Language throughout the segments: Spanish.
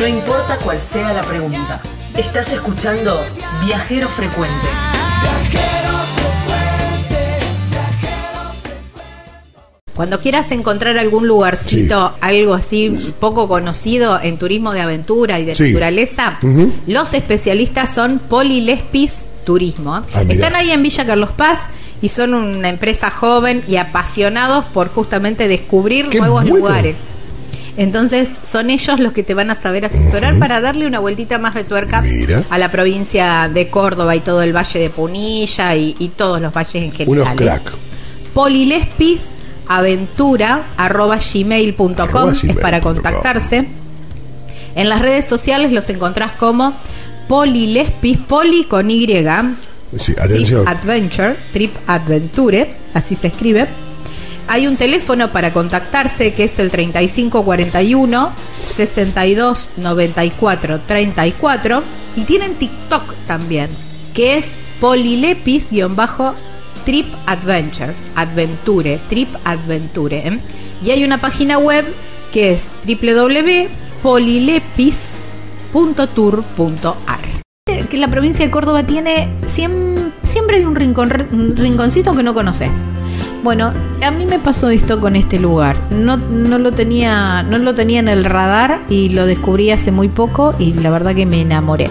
No importa cuál sea la pregunta. Estás escuchando Viajero Frecuente. Cuando quieras encontrar algún lugarcito, algo así poco conocido en turismo de aventura y de Sí. naturaleza, los especialistas son Polilespis Turismo. Ah. Están ahí en Villa Carlos Paz y son una empresa joven y apasionados por justamente descubrir Qué nuevos bueno. lugares. Entonces son ellos los que te van a saber asesorar para darle una vueltita más de tuerca Mira. a la provincia de Córdoba y todo el valle de Punilla y, y todos los valles en general. Unos crack. polilespisaventura.gmail.com Arroba es para contactarse. En las redes sociales los encontrás como Polilespis, Poli con Y, Sí, Trip. Adventure, Trip Adventure, así se escribe. Hay un teléfono para contactarse que es el 3541 62 94 34 y tienen TikTok también, que es polilepis-trip adventure, adventure, trip adventure. ¿eh? Y hay una página web que es www.polilepis.tour.ar que la provincia de Córdoba tiene siem- siempre hay un rincón un rinconcito que no conoces. Bueno, a mí me pasó esto con este lugar. No, no lo tenía no lo tenía en el radar y lo descubrí hace muy poco y la verdad que me enamoré.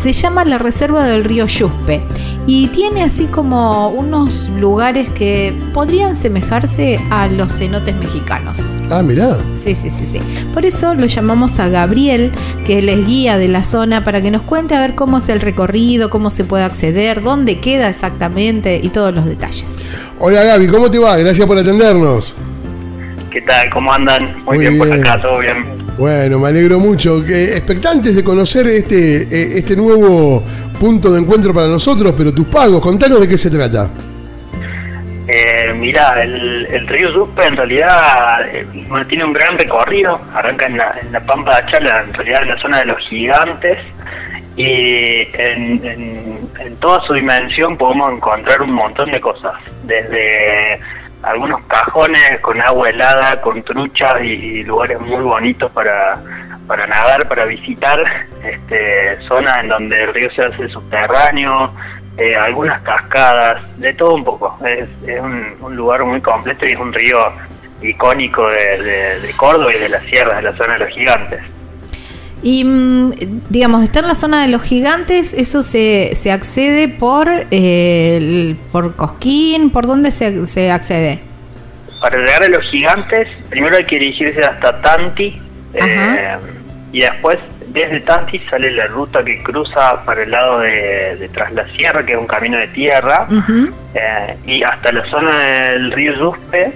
Se llama la Reserva del Río Yuspe y tiene así como unos lugares que podrían semejarse a los cenotes mexicanos. Ah, mirá. Sí, sí, sí, sí. Por eso lo llamamos a Gabriel, que él es guía de la zona, para que nos cuente a ver cómo es el recorrido, cómo se puede acceder, dónde queda exactamente y todos los detalles. Hola Gaby, ¿cómo te va? Gracias por atendernos. ¿Qué tal? ¿Cómo andan? Muy, Muy bien, por acá, todo bien. Bueno, me alegro mucho. Que expectantes de conocer este, eh, este nuevo punto de encuentro para nosotros, pero tus pagos, contanos de qué se trata. Eh, mirá, el, el río Yuspe en realidad eh, tiene un gran recorrido, arranca en la, en la Pampa de Achala, en realidad en la zona de los gigantes, y en- en toda su dimensión podemos encontrar un montón de cosas, desde algunos cajones con agua helada, con truchas y, lugares muy bonitos para, para nadar, para visitar, este, zonas en donde el río se hace subterráneo, eh, algunas cascadas, de todo un poco. Es, es un, un lugar muy completo y es un río icónico de- de Córdoba y de las sierras, de la zona de los gigantes. Y mm, digamos, está en la zona de los gigantes, eso se, se accede por, eh, el- por Cosquín, ¿por dónde se, se accede? Para llegar a los gigantes, primero hay que dirigirse hasta Tanti eh, y después desde Tanti sale la ruta que cruza para el lado de, de Tras la Sierra, que es un camino de tierra, eh, y hasta la zona del río Yuspe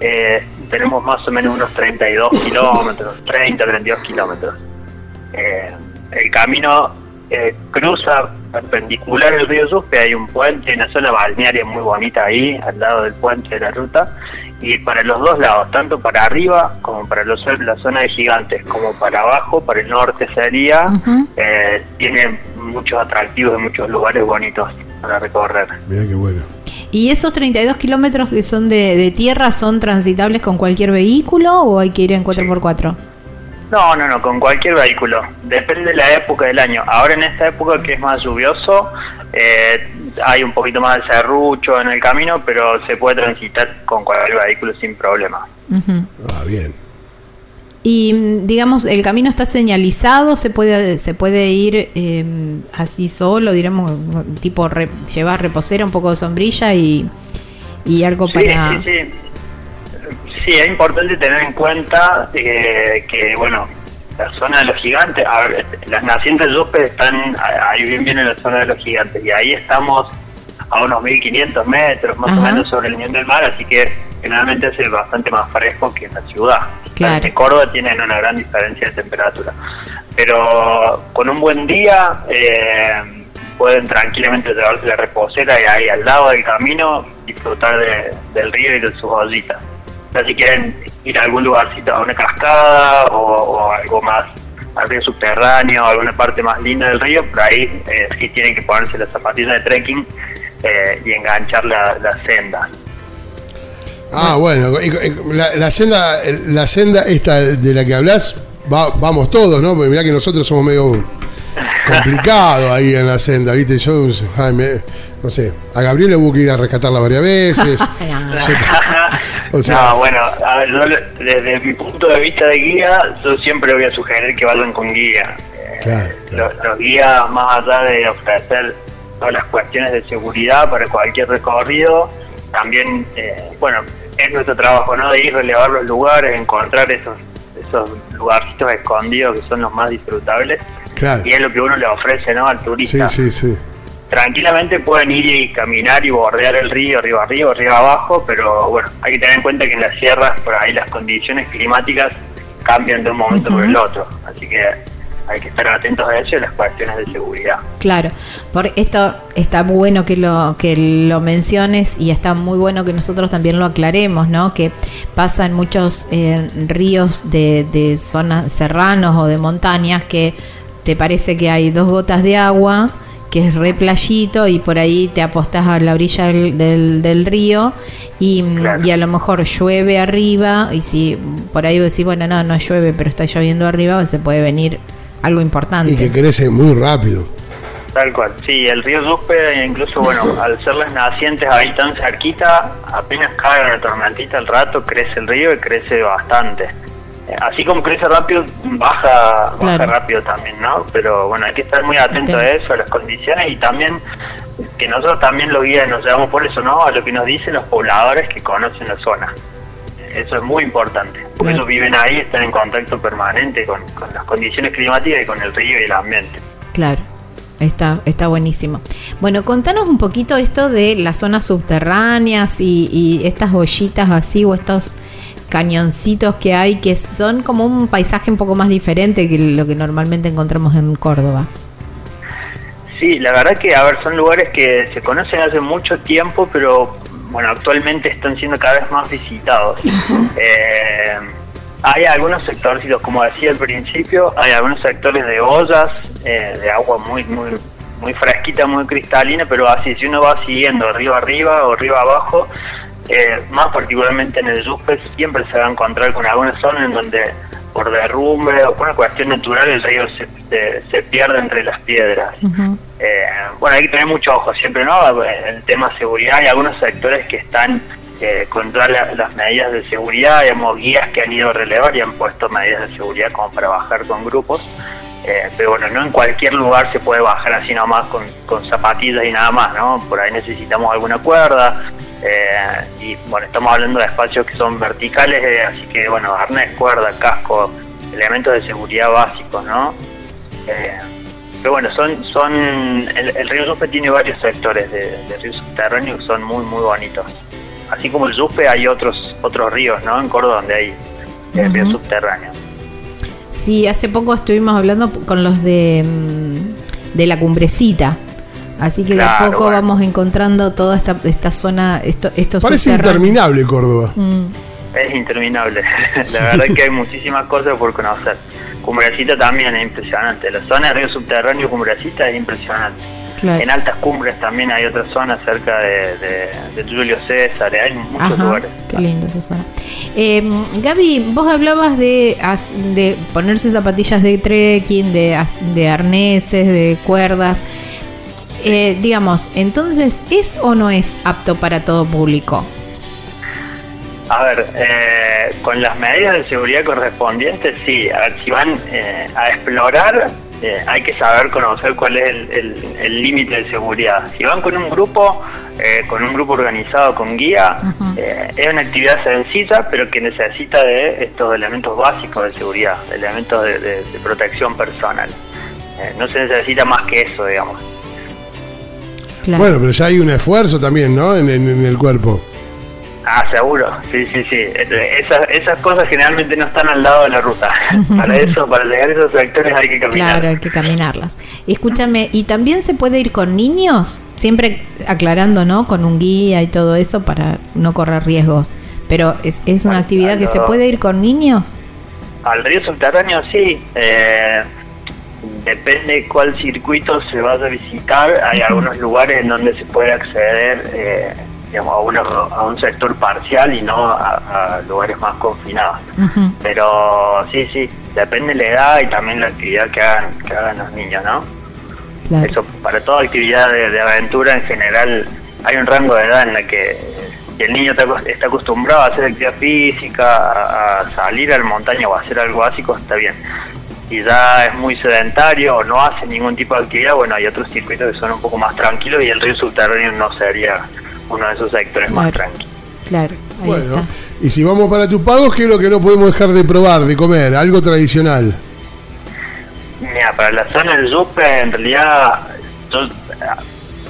eh, tenemos más o menos unos 32 kilómetros, 30, 32 kilómetros. Eh, el camino eh, cruza perpendicular el río Yuspe, hay un puente, una zona balnearia muy bonita ahí, al lado del puente de la ruta, y para los dos lados, tanto para arriba como para los, la zona de gigantes, como para abajo, para el norte sería, eh, tiene muchos atractivos y muchos lugares bonitos para recorrer. Mirá qué bueno. ¿Y esos 32 kilómetros que son de, de tierra son transitables con cualquier vehículo o hay que ir en 4x4? No, no, no, con cualquier vehículo. Depende de la época del año. Ahora en esta época que es más lluvioso, eh, hay un poquito más de serrucho en el camino, pero se puede transitar con cualquier vehículo sin problema. Ujú. Ah, bien. Y mm, digamos, el camino está señalizado, se puede, se puede ir eh, así solo, diremos, tipo re- llevar reposera, un poco de sombrilla y, y algo Sí, para... sí, sí. Sí, es importante tener en cuenta eh, que, bueno, la zona de los gigantes, a ver, las nacientes de están ahí bien bien en la zona de los gigantes y ahí estamos a unos 1500 metros más o menos sobre el nivel del mar, así que generalmente hace bastante más fresco que en la ciudad. Claro. En Córdoba tienen una gran diferencia de temperatura, pero con un buen día eh, pueden tranquilamente llevarse la reposera y ahí al lado del camino disfrutar de- del río y de sus ollitas. O sea, si quieren ir a algún lugarcito, a una cascada o, o algo más al río subterráneo, alguna parte más linda del río, por ahí eh, sí tienen que ponerse las zapatillas de trekking eh, y enganchar la, la senda. Ah, bueno. La, la senda, la senda esta de la que hablas, va- vamos todos, ¿no? Porque mirá que nosotros somos medio complicados ahí en la senda, ¿viste? Yo, ay, me- no sé, a Gabriel hubo que ir a rescatarla varias veces. Yo- o sea- no, bueno, a ver, yo desde mi punto de vista de guía, yo siempre voy a sugerir que vayan con guía. Eh, Claro, claro. Los, los guías, más allá de ofrecer todas las cuestiones de seguridad para cualquier recorrido, también, eh, bueno, es nuestro trabajo, ¿no? De ir, relevar los lugares, encontrar esos, esos lugarcitos escondidos que son los más disfrutables. Claro. Y es lo que uno le ofrece, ¿no? Al Sí, turista. sí, sí. Tranquilamente pueden ir y caminar y bordear el río arriba arriba, arriba abajo, pero bueno, hay que tener en cuenta que en las sierras por ahí las condiciones climáticas cambian de un momento por el otro, así que hay que estar atentos a eso y las cuestiones de seguridad. Claro, por esto está bueno que lo que lo menciones y está muy bueno que nosotros también lo aclaremos, ¿no? Que pasan muchos eh, ríos de, de zonas serranos o de montañas que te parece que hay dos gotas de agua que es re playito y por ahí te apostas a la orilla del, del- del río y, Claro. y a lo mejor llueve arriba y si por ahí vos decís, bueno, no, no llueve, pero está lloviendo arriba, se puede venir algo importante. Y que crece muy rápido. Tal cual, sí, el río Duspe, incluso, bueno, al ser las nacientes ahí tan cerquita, apenas cae una tormentita al rato, crece el río y crece bastante. Así como crece rápido, baja, baja rápido también, ¿no? Pero bueno, hay que estar muy atento a eso, a las condiciones y también que nosotros también los guías nos llevamos por eso, ¿no? A lo que nos dicen los pobladores que conocen la zona. Eso es muy importante, porque Claro. ellos viven ahí, están en contacto permanente con, con las condiciones climáticas y con el río y el ambiente. Claro, está, está buenísimo. Bueno, contanos un poquito esto de las zonas subterráneas y, y estas ollitas así o estos cañoncitos que hay que son como un paisaje un poco más diferente que lo que normalmente encontramos en Córdoba. Sí, la verdad que, a ver, son lugares que se conocen hace mucho tiempo, pero bueno, actualmente están siendo cada vez más visitados. Eh, hay algunos sectores, como decía al principio, hay algunos sectores de ollas, eh, de agua muy, muy, muy fresquita, muy cristalina, pero así, si uno va siguiendo río arriba o río abajo, eh, más particularmente en el Yuspe, siempre se va a encontrar con alguna zona en donde por derrumbe o por una cuestión natural el río se, se- se pierde entre las piedras. Eh, bueno, hay que tener mucho ojo siempre, ¿no? El tema seguridad, hay algunos sectores que están eh, con todas la- las medidas de seguridad, digamos, guías que han ido a relevar y han puesto medidas de seguridad como para bajar con grupos. Eh, pero bueno, no en cualquier lugar se puede bajar así nomás con, con zapatillas y nada más, ¿no? Por ahí necesitamos alguna cuerda. Eh, y bueno, estamos hablando de espacios que son verticales, eh, así que bueno, arnés, cuerda, casco, elementos de seguridad básicos, ¿no? Eh, pero bueno, son son el, el río Yuspe tiene varios sectores de, de río subterráneo que son muy, muy bonitos. Así como el Yuspe hay otros otros ríos, ¿no? En Córdoba donde hay eh, ríos Ujú. subterráneos. Sí, hace poco estuvimos hablando con los de, mm, de la cumbrecita. Así que de a poco bueno. vamos encontrando toda esta, esta zona, esto, estos Parece interminable Córdoba. Mm, Es interminable. Sí. La verdad que hay muchísimas cosas por conocer. Cumbrecita también es impresionante. La zona de río subterráneo Cumbrecita es impresionante. claro. En altas cumbres también hay otras zonas cerca de, de, de Julio César. Hay muchos Ajá, lugares. qué lindo esa zona. Eh, Gaby, vos hablabas de, de ponerse zapatillas de trekking, de, de arneses, de cuerdas. Eh, digamos, entonces, ¿es o no es apto para todo público? A ver, eh, con las medidas de seguridad correspondientes, sí. A ver, si van eh, a explorar, eh, hay que saber conocer cuál es el- límite de seguridad. Si van con un grupo, eh, con un grupo organizado, con guía, eh, es una actividad sencilla, pero que necesita de estos elementos básicos de seguridad, elementos de, de- de protección personal. No se necesita más que eso, digamos. Claro. Bueno, pero ya hay un esfuerzo también, ¿no? En, en- en el cuerpo. Ah, seguro, sí, sí, sí. Eh, Esas, esas cosas generalmente no están al lado de la ruta. Para eso, para llegar a esos sectores hay que caminar. Claro, hay que caminarlas. Y Escúchame, ¿y también se puede ir con niños? Siempre aclarando, ¿no? Con un guía y todo eso para no correr riesgos. Pero es, es una Bueno, actividad que se puede ir con niños. Al río subterráneo sí. Eh, depende cuál circuito se vaya a visitar. Hay algunos lugares en donde se puede acceder eh, digamos, a, uno- a un sector parcial y no a, a lugares más confinados. Pero sí, sí, depende de la edad y también la actividad que hagan, que hagan los niños, ¿no? Claro. Eso, para toda actividad de, de aventura en general hay un rango de edad en la que si el niño está, acos- está acostumbrado a hacer actividad física, a, a salir al montaña o a hacer algo básico, está bien. Si ya es muy sedentario o no hace ningún tipo de actividad, bueno, hay otros circuitos que son un poco más tranquilos y el río subterráneo no sería uno de esos sectores más tranquilos. Claro, ahí Bueno, está. y si vamos para Tupagos, ¿qué es lo que no podemos dejar de probar, de comer? Algo tradicional. Mira, para la zona del Yupe, en realidad, yo eh,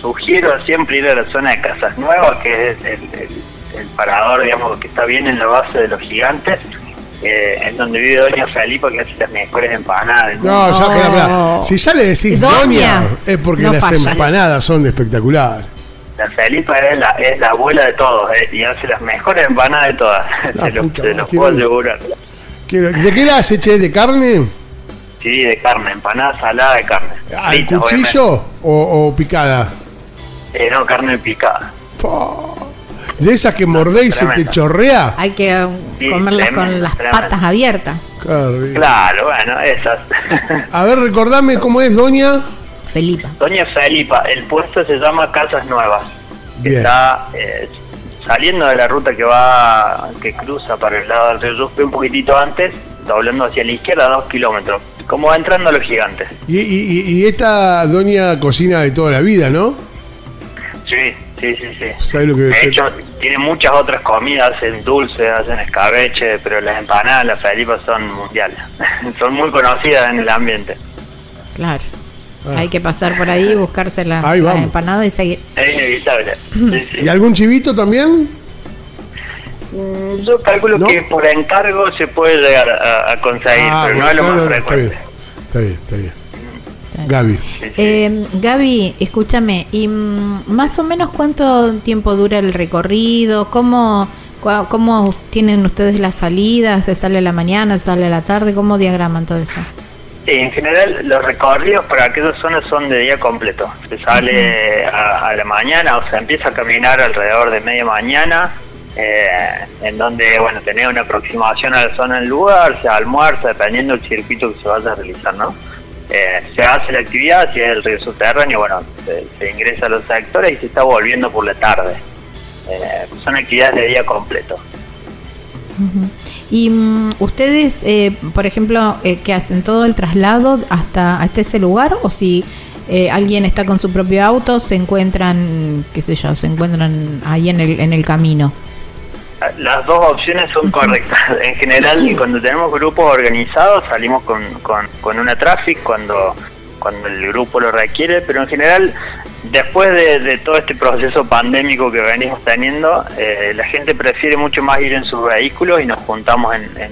sugiero siempre ir a la zona de Casas Nuevas, que es el, el- el parador, digamos, que está bien en la base de los gigantes, eh, en donde vive Doña Felipa, que hace las mejores empanadas mundo. No, ya, No. espera, espera. Si ya le decís Doña, doña, es porque no las falla. empanadas son espectaculares. La Felipa es la, es la abuela de todos, eh, y hace las mejores empanadas de todas, se, lo, puta se los puedo asegurar. ¿De qué la hace, che? ¿De carne? Sí, de carne, empanada salada de carne. ¿Al cuchillo o, o picada? Eh, no, carne picada. Po. De esas que mordés y se te chorrea. Hay que um, Sí, comerlas tremendo, con las tremendo. patas abiertas. Claro, bueno, esas. A ver, recordame cómo es, doña. Felipa. Doña Felipa, el puesto se llama Casas Nuevas. que. Está eh, saliendo de la ruta que va, que cruza para el lado del río Yuspe un poquitito antes, doblando hacia la izquierda dos kilómetros, como entrando a los gigantes. Y, y- y- y esta doña cocina de toda la vida, ¿no? Sí, sí, sí, sí. ¿Sabes lo que debe De ser? hecho, tiene muchas otras comidas, hacen dulces, hacen escabeche, pero las empanadas, las Felipas son mundiales. son muy conocidas en el ambiente. Claro. Ah. Hay que pasar por ahí, buscarse la, Ahí la vamos. empanada y seguir. Es inevitable. Sí, sí. ¿Y algún chivito también? Mm, Yo calculo ¿No? que por encargo se puede llegar a, a conseguir, Ah, pero no es lo más no, está frecuente. bien. Está bien, está bien. Gaby. Sí, sí. Eh, Gaby, escúchame, ¿y más o menos cuánto tiempo dura el recorrido? ¿Cómo, cua- ¿Cómo tienen ustedes las salidas? ¿Se sale a la mañana, se sale a la tarde? ¿Cómo diagraman todo eso? En general, los recorridos para aquellas zonas son de día completo. Se sale a, a la mañana, o sea, empieza a caminar alrededor de media mañana, eh, en donde, bueno, tenés una aproximación a la zona del lugar, se almuerza, dependiendo del circuito que se vaya a realizar, ¿no? Eh, se hace la actividad, si es el río subterráneo, bueno, se, se ingresa a los sectores y se está volviendo por la tarde. Eh, son actividades de día completo. Y mm, ustedes, eh, por ejemplo, eh, ¿qué hacen? ¿Todo el traslado hasta, hasta ese lugar? ¿O si eh, alguien está con su propio auto, se encuentran, qué sé yo, se encuentran ahí en el, en el camino? Las dos opciones son correctas. En general, cuando tenemos grupos organizados, salimos con, con, con una traffic cuando, cuando el grupo lo requiere, pero en general, después de, de todo este proceso pandémico que venimos teniendo, eh, la gente prefiere mucho más ir en sus vehículos y nos juntamos en, en,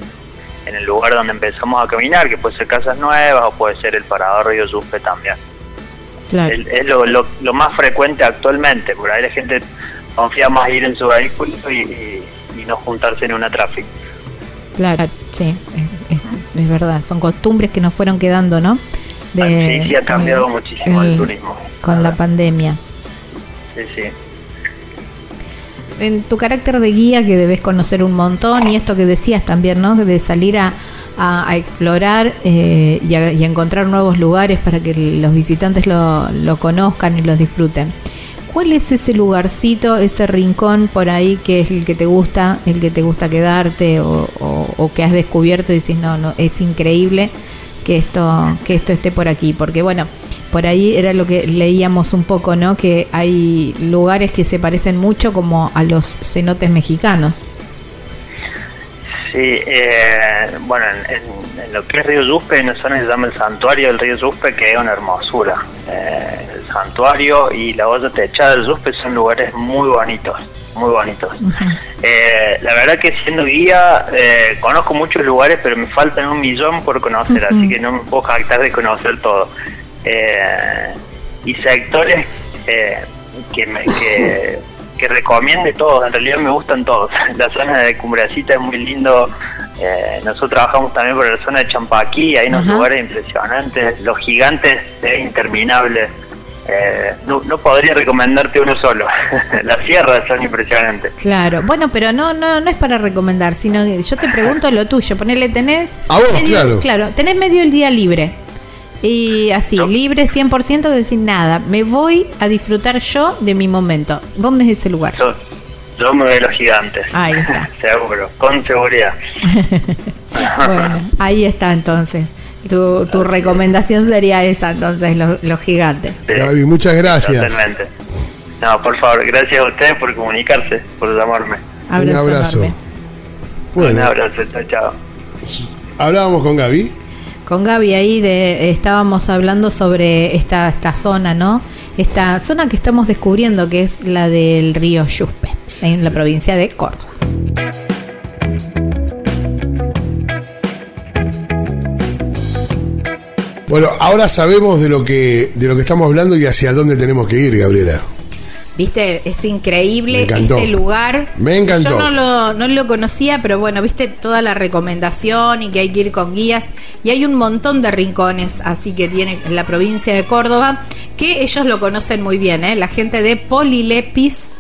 en el lugar donde empezamos a caminar, que puede ser Casas Nuevas o puede ser el Parador Río Yuspe también. Claro. Es lo, lo, lo más frecuente actualmente, por ahí la gente confía más ir en su vehículo y no juntarse en una tráfico. Claro, sí, es, es- es verdad. Son costumbres que nos fueron quedando, ¿no? Ah, sí, sí, ha cambiado muchísimo el turismo. Con la pandemia. Sí, sí. En tu carácter de guía, que debes conocer un montón, y esto que decías también, ¿no? De salir a, a- a explorar eh, y, a, y a encontrar nuevos lugares para que los visitantes lo, lo conozcan y lo disfruten. ¿Cuál es ese lugarcito, ese rincón por ahí que es el que te gusta, el que te gusta quedarte o, o- o que has descubierto y dices, no, no, es increíble que esto, que esto esté por aquí? Porque bueno, por ahí era lo que leíamos un poco, ¿no? Que hay lugares que se parecen mucho como a los cenotes mexicanos. Sí, eh, bueno, en, en- en lo que es Río Yuspe, en zona se llama el Santuario del Río Yuspe, que es una hermosura. Eh, el Santuario y la olla techada del Yuspe son lugares muy bonitos, muy bonitos. Eh, la verdad que siendo guía, eh, conozco muchos lugares, pero me faltan un millón por conocer, así que no me puedo jactar de conocer todo. Eh, y sectores eh, que, me, que, que recomiende todos, en realidad me gustan todos. La zona de Cumbrecita es muy lindo. Eh, nosotros trabajamos también por la zona de Champaquí, hay unos Ajá. lugares impresionantes. Los gigantes es interminable. eh, no, no podría recomendarte uno solo. Las sierras son impresionantes. Claro, bueno, pero no, no, no es para recomendar, sino que yo te pregunto lo tuyo. Ponele, tenés. A vos, medio, claro. tenés medio el día libre. Y así, libre 100% de decir nada. Me voy a disfrutar yo de mi momento. ¿Dónde es ese lugar? Yo, yo me veo los gigantes. Ahí está. Seguro, con seguridad. bueno, ahí está entonces. Tu, tu recomendación sería esa, entonces, los, los gigantes. Sí, Gaby, muchas gracias. Totalmente. No, por favor, gracias a ustedes por comunicarse, por llamarme. Un abrazo. enorme. Un abrazo, chao, chao. hablábamos con Gaby. Con Gaby ahí de, estábamos hablando sobre esta, esta zona, ¿no? Esta zona que estamos descubriendo, que es la del río Yuspe, en la provincia de Córdoba. Bueno, ahora sabemos de lo que de lo que estamos hablando y hacia dónde tenemos que ir, Gabriela. Viste, es increíble este lugar. Me encantó. Yo no lo, no lo conocía, pero bueno, viste toda la recomendación y que hay que ir con guías. Y hay un montón de rincones, así que tiene en la provincia de Córdoba, que ellos lo conocen muy bien, ¿eh? la gente de Polilepis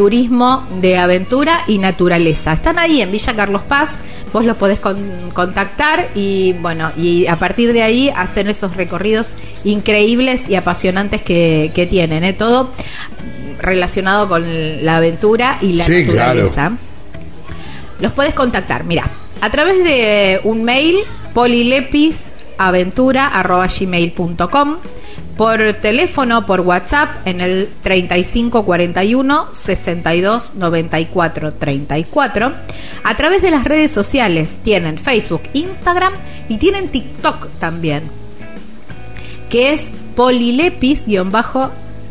Turismo de Aventura y Naturaleza. Están ahí en Villa Carlos Paz, vos los podés con- contactar y bueno, y a partir de ahí hacen esos recorridos increíbles y apasionantes que, que tienen, ¿eh? todo relacionado con la aventura y la Sí, naturaleza. Los puedes contactar, mira, a través de un mail polilepisaventura.gmail.com por teléfono, por WhatsApp en el 3541 62 94 34. A través de las redes sociales tienen Facebook, Instagram y tienen TikTok también que es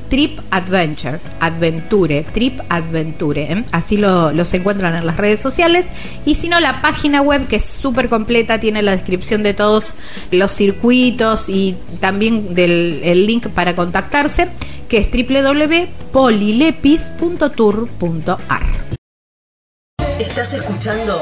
Polilepis-Trip Adventure, Adventure, Trip Adventure. ¿eh? Así lo, los encuentran en las redes sociales. Y si no, la página web, que es súper completa, tiene la descripción de todos los circuitos y también del el link para contactarse, que es www.polilepis.tour.ar. Estás escuchando